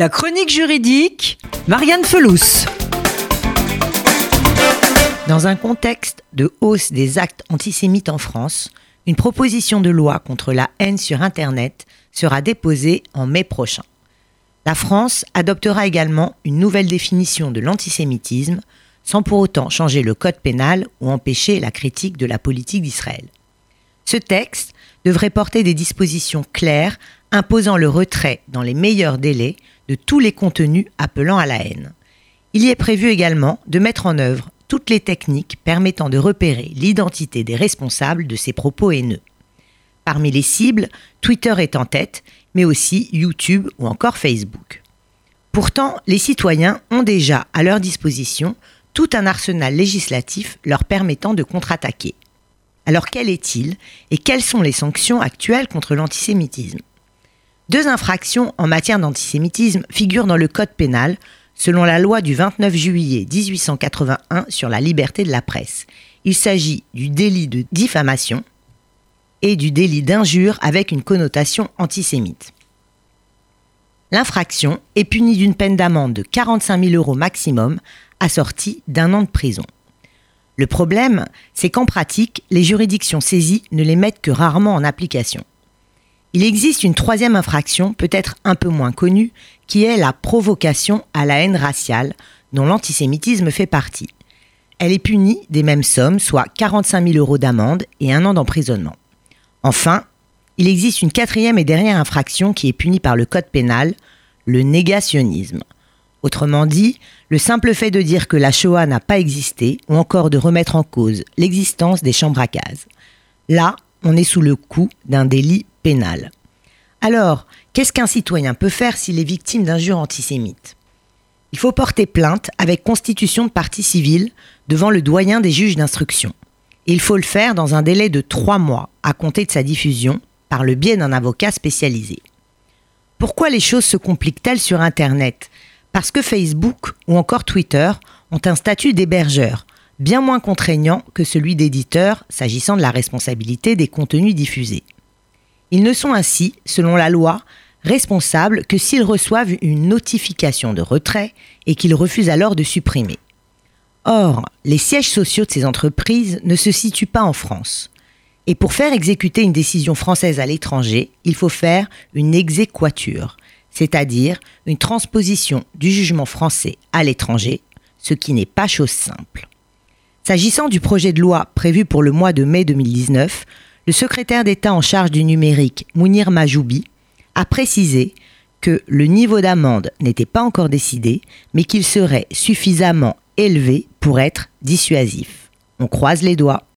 La chronique juridique, Marianne Felous. Dans un contexte de hausse des actes antisémites en France, une proposition de loi contre la haine sur Internet sera déposée en mai prochain. La France adoptera également une nouvelle définition de l'antisémitisme, sans pour autant changer le code pénal ou empêcher la critique de la politique d'Israël. Ce texte devrait porter des dispositions claires imposant le retrait dans les meilleurs délais de tous les contenus appelant à la haine. Il y est prévu également de mettre en œuvre toutes les techniques permettant de repérer l'identité des responsables de ces propos haineux. Parmi les cibles, Twitter est en tête, mais aussi YouTube ou encore Facebook. Pourtant, les citoyens ont déjà à leur disposition tout un arsenal législatif leur permettant de contre-attaquer. Alors quel est-il et quelles sont les sanctions actuelles contre l'antisémitisme? Deux infractions en matière d'antisémitisme figurent dans le Code pénal, selon la loi du 29 juillet 1881 sur la liberté de la presse. Il s'agit du délit de diffamation et du délit d'injure avec une connotation antisémite. L'infraction est punie d'une peine d'amende de 45 000 euros maximum, assortie d'un an de prison. Le problème, c'est qu'en pratique, les juridictions saisies ne les mettent que rarement en application. Il existe une troisième infraction, peut-être un peu moins connue, qui est la provocation à la haine raciale, dont l'antisémitisme fait partie. Elle est punie des mêmes sommes, soit 45 000 euros d'amende et un an d'emprisonnement. Enfin, il existe une quatrième et dernière infraction qui est punie par le Code pénal, le négationnisme. Autrement dit, le simple fait de dire que la Shoah n'a pas existé ou encore de remettre en cause l'existence des chambres à gaz. Là, on est sous le coup d'un délit pénal. Alors, qu'est-ce qu'un citoyen peut faire s'il est victime d'injures antisémites? Il faut porter plainte avec constitution de partie civile devant le doyen des juges d'instruction. Il faut le faire dans un délai de trois mois à compter de sa diffusion par le biais d'un avocat spécialisé. Pourquoi les choses se compliquent-elles sur Internet? Parce que Facebook ou encore Twitter ont un statut d'hébergeur, bien moins contraignant que celui d'éditeur s'agissant de la responsabilité des contenus diffusés. Ils ne sont ainsi, selon la loi, responsables que s'ils reçoivent une notification de retrait et qu'ils refusent alors de supprimer. Or, les sièges sociaux de ces entreprises ne se situent pas en France. Et pour faire exécuter une décision française à l'étranger, il faut faire une exéquature, c'est-à-dire une transposition du jugement français à l'étranger, ce qui n'est pas chose simple. S'agissant du projet de loi prévu pour le mois de mai 2019, le secrétaire d'État en charge du numérique, Mounir Majoubi, a précisé que le niveau d'amende n'était pas encore décidé, mais qu'il serait suffisamment élevé pour être dissuasif. On croise les doigts.